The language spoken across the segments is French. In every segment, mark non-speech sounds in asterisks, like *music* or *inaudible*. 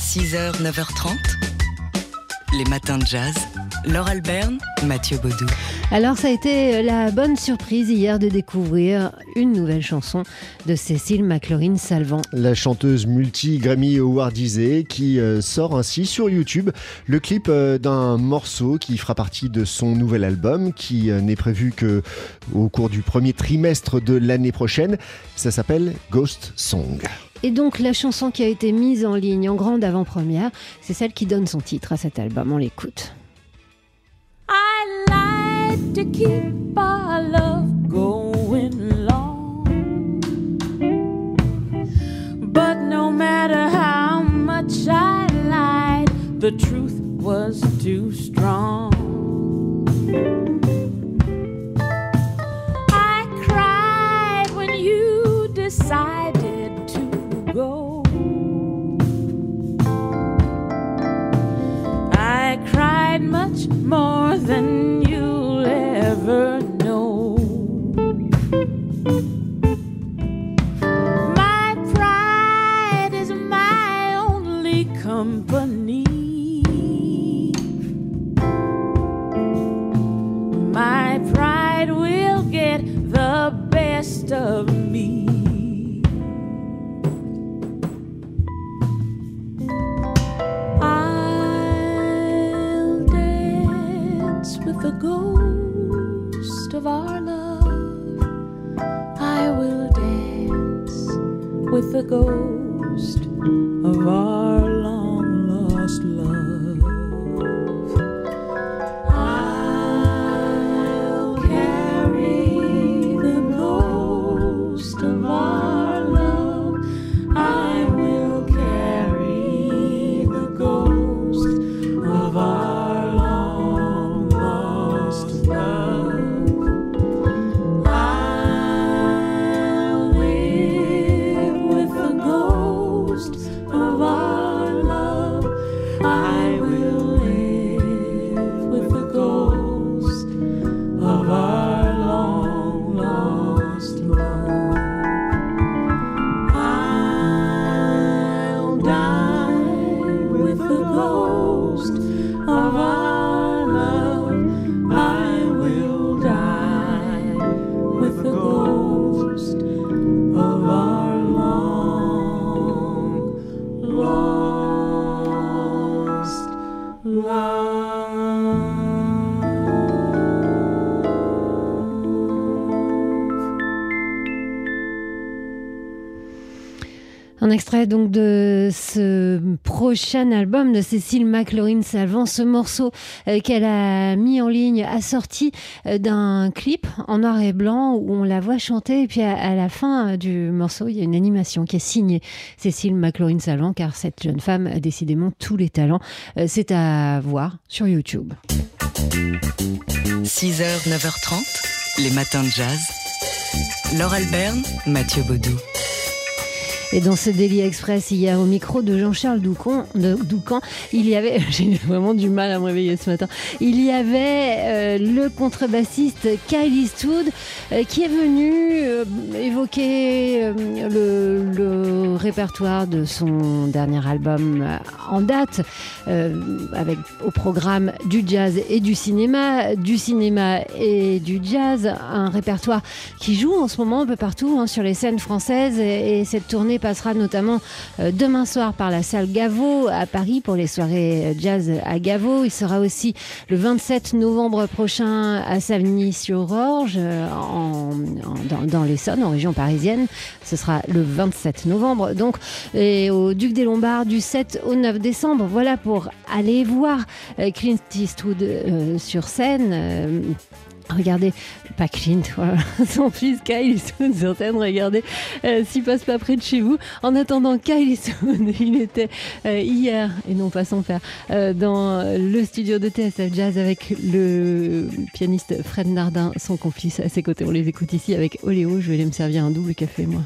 6h, 9h30. Les matins de jazz. Laure Alberne, Mathieu Baudou. Alors ça a été la bonne surprise hier de découvrir une nouvelle chanson de Cécile McLaurin Salvant. La chanteuse multi-Grammy Awardisée qui euh, sort ainsi sur YouTube le clip euh, d'un morceau qui fera partie de son nouvel album qui euh, n'est prévu que au cours du premier trimestre de l'année prochaine. Ça s'appelle Ghost Song. Et donc la chanson qui a été mise en ligne en grande avant-première, c'est celle qui donne son titre à cet album. On l'écoute. But no matter how much I the truth was too strong. Will get the best of me. I'll dance with the ghost of our love. I will dance with the ghost of our Extrait donc de ce prochain album de Cécile McLaurin Salvant. Ce morceau euh, qu'elle a mis en ligne a sorti euh, d'un clip en noir et blanc où on la voit chanter et puis à, la fin euh, du morceau il y a une animation qui est signée Cécile McLaurin Salvant car cette jeune femme a décidément tous les talents. C'est à voir sur YouTube. 6h, 9h30. Les matins de jazz. Laure Alberne, Mathieu Baudou. Et dans ce Daily Express, il y a au micro de Jean-Charles Doucan, il y avait, *laughs* j'ai vraiment du mal à me réveiller ce matin, il y avait euh, le contrebassiste Kyle Eastwood euh, qui est venu euh, évoquer le, répertoire de son dernier album en date, avec au programme du jazz et du cinéma, du cinéma et du jazz, un répertoire qui joue en ce moment un peu partout hein, sur les scènes françaises et cette tournée passera notamment euh, demain soir par la salle Gaveau à Paris pour les soirées euh, jazz à Gaveau. Il sera aussi le 27 novembre prochain à Savigny-sur-Orge, euh, en, dans, l'Essonne, en région parisienne. Ce sera le 27 novembre. Donc, et au Duc des Lombards du 7 au 9 décembre. Voilà pour aller voir Clint Eastwood sur scène. Regardez, pas Clint, *laughs* son fils Kyle Eastwood sur scène, regardez euh, s'il passe pas près de chez vous. En attendant, Kyle Eastwood, il était euh, hier, et non pas sans faire, euh, dans le studio de TSF Jazz avec le pianiste Fred Nardin, son complice à ses côtés. On les écoute ici avec Oléo, je vais aller me servir un double café moi.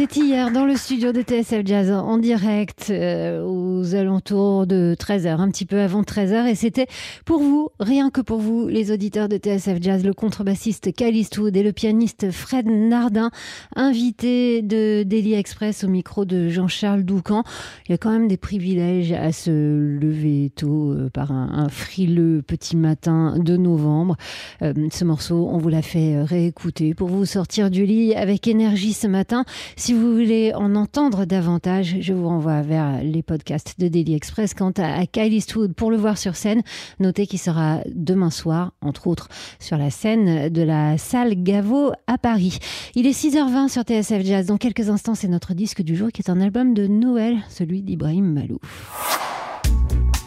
C'était hier dans le studio de TSF Jazz en direct euh, aux alentours de 13h, un petit peu avant 13h. Et c'était pour vous, rien que pour vous, les auditeurs de TSF Jazz, le contrebassiste Calistoud et le pianiste Fred Nardin, invités de Daily Express au micro de Jean-Charles Doucan. Il y a quand même des privilèges à se lever tôt euh, par un, frileux petit matin de novembre. Euh, ce morceau, on vous l'a fait réécouter pour vous sortir du lit avec énergie ce matin. Si vous voulez en entendre davantage, je vous renvoie vers les podcasts de Daily Express. Quant à Kyle Eastwood, pour le voir sur scène, notez qu'il sera demain soir, entre autres, sur la scène de la salle Gaveau à Paris. Il est 6h20 sur TSF Jazz. Dans quelques instants, c'est notre disque du jour qui est un album de Noël, celui d'Ibrahim Malouf.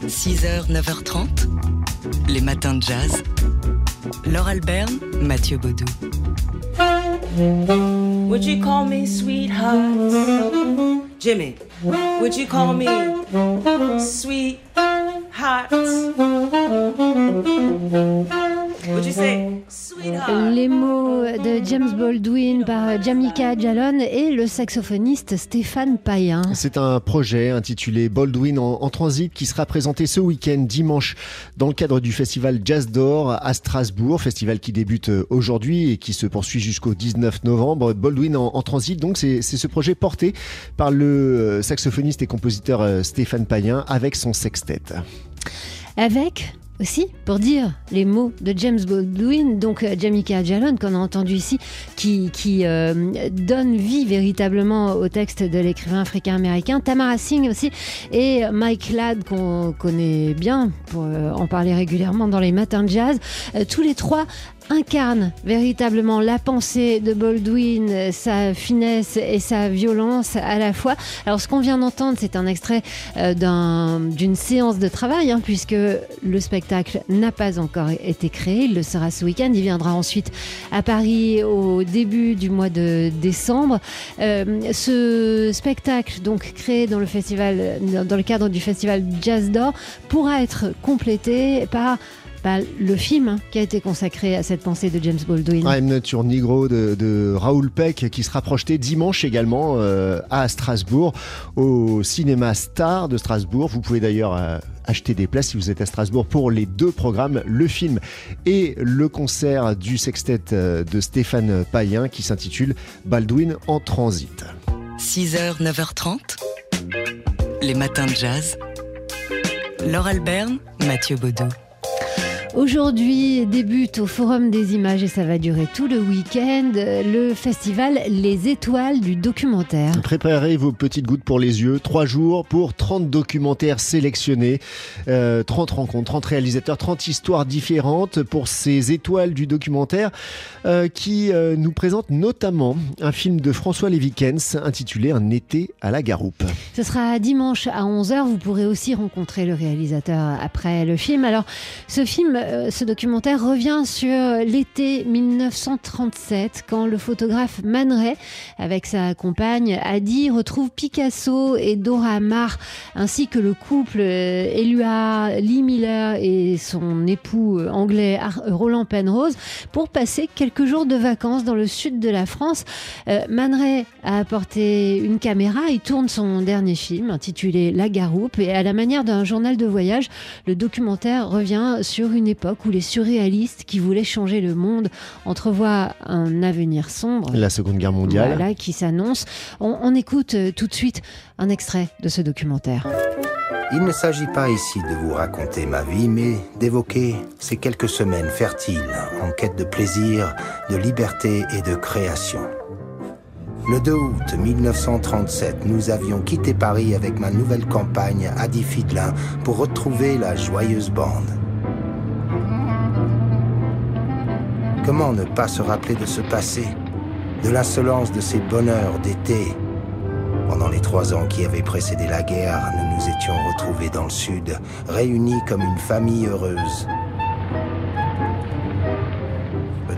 6h, 9h30, les matins de jazz. Laure Alberne, Mathieu Baudou. Would you call me sweetheart? Jimmy, would you call me sweetheart? Would you say sweetheart? Les mots de James Baldwin par Jamaica Jallon et le saxophoniste Stéphane Payen. C'est un projet intitulé Baldwin en, en, transit qui sera présenté ce week-end dimanche dans le cadre du festival Jazz d'Or à Strasbourg, festival qui débute aujourd'hui et qui se poursuit jusqu'au 19 novembre. Baldwin en, en transit, donc c'est ce projet porté par le saxophoniste et compositeur Stéphane Payen avec son sextet. Avec aussi, pour dire les mots de James Baldwin, donc Jamaica Jallon, qu'on a entendu ici, qui, qui euh, donne vie véritablement au texte de l'écrivain africain-américain, Tamara Singh aussi, et Mike Ladd, qu'on connaît bien, pour euh, en parler régulièrement dans les matins de jazz. Euh, tous les trois incarne véritablement la pensée de Baldwin, sa finesse et sa violence à la fois. Alors ce qu'on vient d'entendre, c'est un extrait euh, d'une un, séance de travail, hein, puisque le spectacle n'a pas encore été créé. Il le sera ce week-end. Il viendra ensuite à Paris au début du mois de décembre. Euh, ce spectacle, donc créé dans le cadre du festival Jazz d'Or, pourra être complété par le film hein, qui a été consacré à cette pensée de James Baldwin. I'm Not Your Negro de, de Raoul Peck qui sera projeté dimanche également euh, à Strasbourg au cinéma Star de Strasbourg. Vous pouvez d'ailleurs euh, acheter des places si vous êtes à Strasbourg pour les deux programmes, le film et le concert du sextet euh, de Stéphane Payen qui s'intitule Baldwin en transit. 6h, 9h30, les matins de jazz. Laure Alberne, Mathieu Baudou. Aujourd'hui débute au Forum des images et ça va durer tout le week-end le festival Les Étoiles du documentaire. Préparez vos petites gouttes pour les yeux. Trois jours pour 30 documentaires sélectionnés, euh, 30 rencontres, 30 réalisateurs, 30 histoires différentes pour ces étoiles du documentaire euh, qui euh, nous présentent notamment un film de François Lévikens intitulé Un été à la Garoupe. Ce sera dimanche à 11h. Vous pourrez aussi rencontrer le réalisateur après le film. Alors, ce film ce documentaire revient sur l'été 1937, quand le photographe Man Ray, avec sa compagne Adi, retrouve Picasso et Dora Maar, ainsi que le couple Elua Lee Miller et son époux anglais Roland Penrose, pour passer quelques jours de vacances dans le sud de la France. Ray a apporté une caméra, il tourne son dernier film intitulé La Garoupe, et à la manière d'un journal de voyage, le documentaire revient sur une époque où les surréalistes qui voulaient changer le monde entrevoient un avenir sombre. La Seconde Guerre mondiale. Voilà, qui s'annonce. On, on, écoute tout de suite un extrait de ce documentaire. Il ne s'agit pas ici de vous raconter ma vie, mais d'évoquer ces quelques semaines fertiles en quête de plaisir, de liberté et de création. Le 2 août 1937, nous avions quitté Paris avec ma nouvelle compagne Adi Fidelin pour retrouver la joyeuse bande. Comment ne pas se rappeler de ce passé, de l'insolence de ces bonheurs d'été? Pendant les trois ans qui avaient précédé la guerre, nous nous étions retrouvés dans le sud, réunis comme une famille heureuse.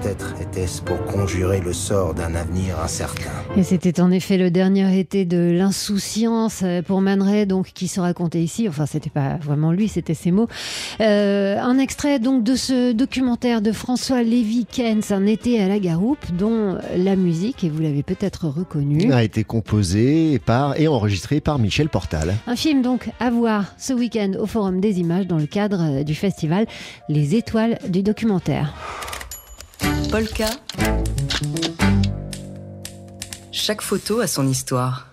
Peut-être était-ce pour conjurer le sort d'un avenir incertain. Et c'était en effet le dernier été de l'insouciance euh, pour Man Ray, donc qui se racontait ici. Enfin, c'était pas vraiment lui, c'était ses mots. Euh, un extrait donc de ce documentaire de François Lévy Kens, Un été à la Garoupe, dont la musique, et vous l'avez peut-être reconnu, A été composé par et enregistré par Michel Portal. Un film donc à voir ce week-end au Forum des Images dans le cadre euh, du festival Les Étoiles du documentaire. Polka. Chaque photo a son histoire.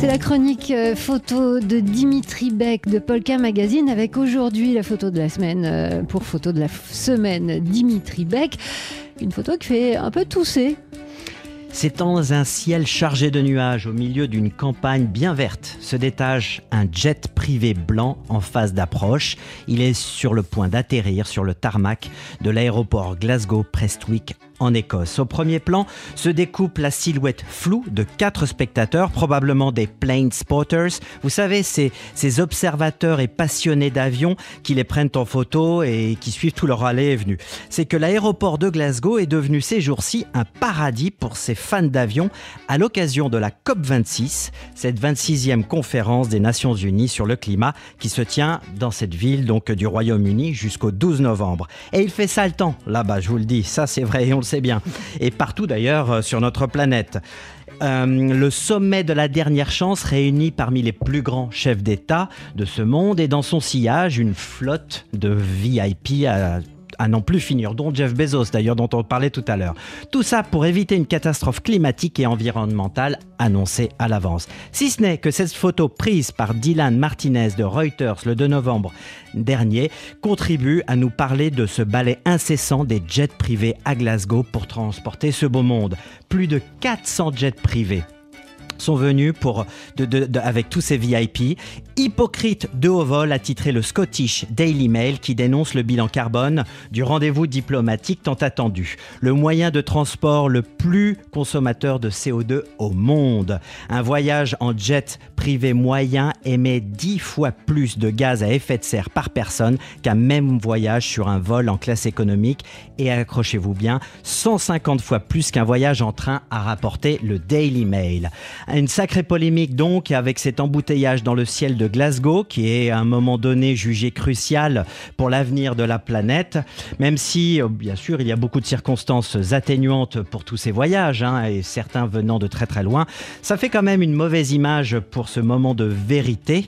C'est la chronique euh, photo de Dimitri Beck de Polka Magazine avec aujourd'hui la photo de la semaine euh, pour photo de la semaine Dimitri Beck. Une photo qui fait un peu tousser. C'est dans un ciel chargé de nuages, au milieu d'une campagne bien verte, se détache un jet privé blanc en phase d'approche. Il est sur le point d'atterrir sur le tarmac de l'aéroport Glasgow-Prestwick en Écosse. Au premier plan se découpe la silhouette floue de quatre spectateurs, probablement des plane spotters. Vous savez, ces, ces observateurs et passionnés d'avions qui les prennent en photo et qui suivent tout leur aller et venu. C'est que l'aéroport de Glasgow est devenu ces jours-ci un paradis pour ces fans d'avions à l'occasion de la COP26, cette 26e conférence des Nations Unies sur le climat qui se tient dans cette ville donc du Royaume-Uni jusqu'au 12 novembre. Et il fait ça le temps là-bas, je vous le dis, ça c'est vrai et on le sait bien. Et partout d'ailleurs euh, sur notre planète. Euh, le sommet de la dernière chance réunit parmi les plus grands chefs d'État de ce monde et dans son sillage une flotte de VIP à à n'en plus finir, dont Jeff Bezos d'ailleurs, dont on parlait tout à l'heure. Tout ça pour éviter une catastrophe climatique et environnementale annoncée à l'avance. Si ce n'est que cette photo prise par Dylan Martinez de Reuters le 2 novembre dernier contribue à nous parler de ce balai incessant des jets privés à Glasgow pour transporter ce beau monde. Plus de 400 jets privés sont venus pour avec tous ces VIP. Hypocrite de haut vol a titré le Scottish Daily Mail qui dénonce le bilan carbone du rendez-vous diplomatique tant attendu. Le moyen de transport le plus consommateur de CO2 au monde. Un voyage en jet privé moyen émet 10 fois plus de gaz à effet de serre par personne qu'un même voyage sur un vol en classe économique et accrochez-vous bien, 150 fois plus qu'un voyage en train a rapporté le Daily Mail. Une sacrée polémique donc avec cet embouteillage dans le ciel de Glasgow qui est à un moment donné jugé crucial pour l'avenir de la planète, même si euh, bien sûr il y a beaucoup de circonstances atténuantes pour tous ces voyages hein, et certains venant de très très loin, ça fait quand même une mauvaise image pour ce moment de vérité.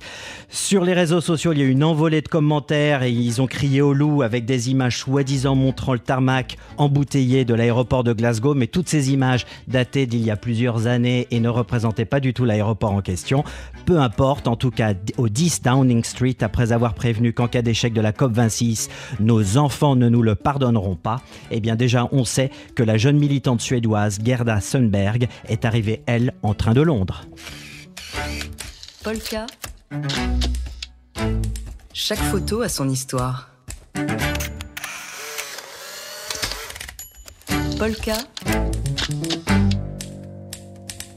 Sur les réseaux sociaux, il y a eu une envolée de commentaires et ils ont crié au loup avec des images soi-disant montrant le tarmac embouteillé de l'aéroport de Glasgow, mais toutes ces images datées d'il y a plusieurs années et ne représentaient pas du tout l'aéroport en question. Peu importe, en tout cas au 10 Downing Street, après avoir prévenu qu'en cas d'échec de la COP26, nos enfants ne nous le pardonneront pas, eh bien déjà on sait que la jeune militante suédoise Gerda Sundberg est arrivée, elle, en train de Londres. Polka. Chaque photo a son histoire. Polka.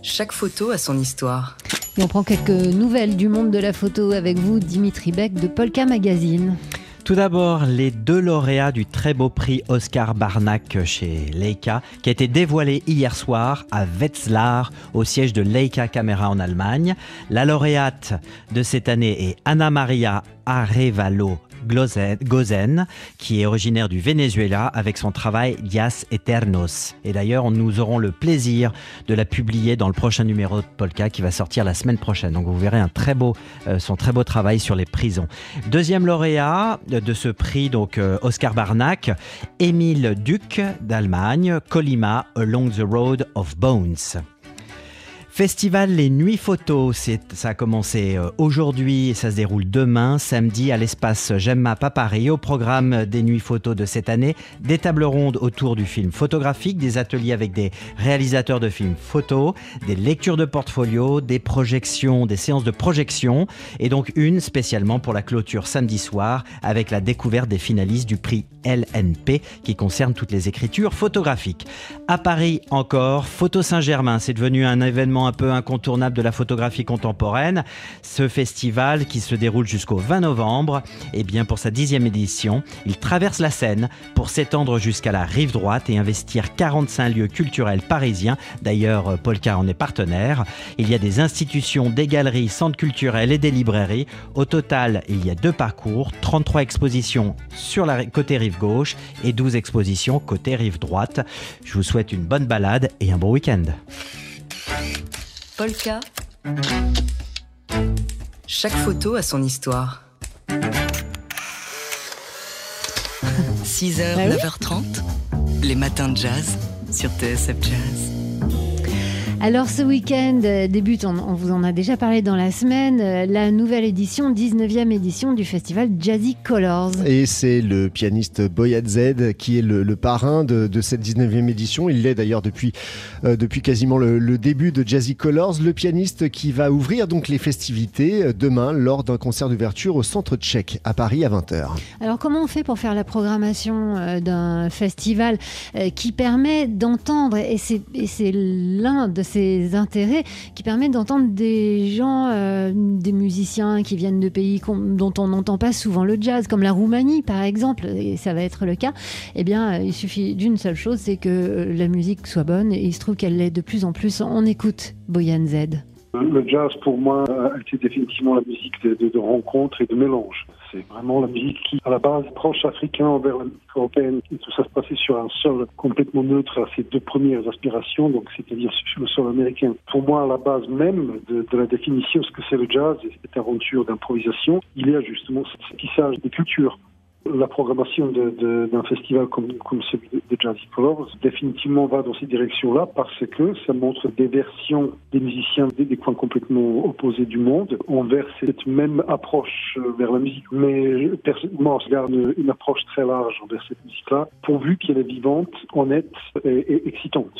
Chaque photo a son histoire. Et on prend quelques nouvelles du monde de la photo avec vous, Dimitri Beck de Polka Magazine. Tout d'abord, les deux lauréats du très beau prix Oscar Barnack chez Leica, qui a été dévoilé hier soir à Wetzlar, au siège de Leica Camera en Allemagne. La lauréate de cette année est Anna Maria Arevalo Gozen, qui est originaire du Venezuela avec son travail Dias Eternos. Et d'ailleurs, nous aurons le plaisir de la publier dans le prochain numéro de Polka qui va sortir la semaine prochaine. Donc vous verrez un très beau, euh, son très beau travail sur les prisons. Deuxième lauréat de ce prix, donc euh, Oscar Barnack, Émile Duc d'Allemagne, Colima Along the Road of Bones. Festival Les Nuits Photos, ça a commencé euh, aujourd'hui et ça se déroule demain, samedi, à l'espace Gemma à Paris. Au programme des Nuits Photos de cette année, des tables rondes autour du film photographique, des ateliers avec des réalisateurs de films photos, des lectures de portfolio, des projections, des séances de projection, et donc une spécialement pour la clôture samedi soir avec la découverte des finalistes du prix LNP qui concerne toutes les écritures photographiques. À Paris encore, Photo Saint-Germain, c'est devenu un événement un peu incontournable de la photographie contemporaine. Ce festival qui se déroule jusqu'au 20 novembre, et eh bien pour sa dixième édition, il traverse la Seine pour s'étendre jusqu'à la rive droite et investir 45 lieux culturels parisiens. D'ailleurs, Paul Car en est partenaire. Il y a des institutions, des galeries, centres culturels et des librairies. Au total, il y a deux parcours, 33 expositions sur la côté rive gauche et 12 expositions côté rive droite. Je vous souhaite une bonne balade et un bon week-end. Polka. Chaque photo a son histoire. 6h, 9h30, les matins de jazz sur TSF Jazz. Alors ce week-end euh, débute, on, vous en a déjà parlé dans la semaine, euh, la nouvelle édition, 19e édition du festival Jazzy Colors. Et c'est le pianiste Boyad Z qui est le, parrain de, cette 19e édition. Il l'est d'ailleurs depuis, euh, depuis quasiment le, début de Jazzy Colors. Le pianiste qui va ouvrir donc les festivités demain lors d'un concert d'ouverture au Centre Tchèque à Paris à 20h. Alors comment on fait pour faire la programmation d'un festival qui permet d'entendre, et c'est l'un de ses intérêts, qui permettent d'entendre des gens, euh, des musiciens qui viennent de pays dont on n'entend pas souvent le jazz, comme la Roumanie par exemple, et ça va être le cas. Eh bien, euh, il suffit d'une seule chose, c'est que euh, la musique soit bonne, et il se trouve qu'elle l'est de plus en plus. On écoute Boyan Z. Le jazz, pour moi, été définitivement la musique de, de, de rencontre et de mélange. C'est vraiment la musique qui, à la base, proche africain vers la musique européenne. Tout ça se passait sur un sol complètement neutre à ses deux premières aspirations, donc c'est-à-dire sur le sol américain. Pour moi, à la base même de, de la définition, ce que c'est le jazz, cette aventure d'improvisation, il y a justement ce tissage des cultures la programmation d'un festival comme, celui de Jazzy Colors définitivement va dans cette direction-là parce que ça montre des versions des musiciens des, coins complètement opposés du monde envers cette même approche euh, vers la musique. Mais personnellement, je garde une approche très large envers cette musique-là, pourvu qu'elle est vivante, honnête et, excitante.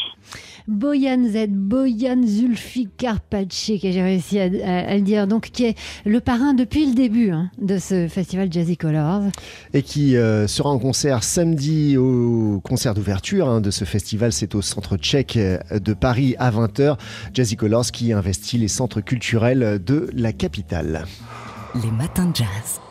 Boyan Z, Boyan Zulfikar Pache, que j'ai réussi à, le dire, donc qui est le parrain depuis le début hein, de ce festival Jazzy Colors et qui euh, sera en concert samedi au concert d'ouverture hein, de ce festival. C'est au centre tchèque euh, de Paris à 20h. Jazzy Colors qui investit les centres culturels de la capitale. Les matins de jazz.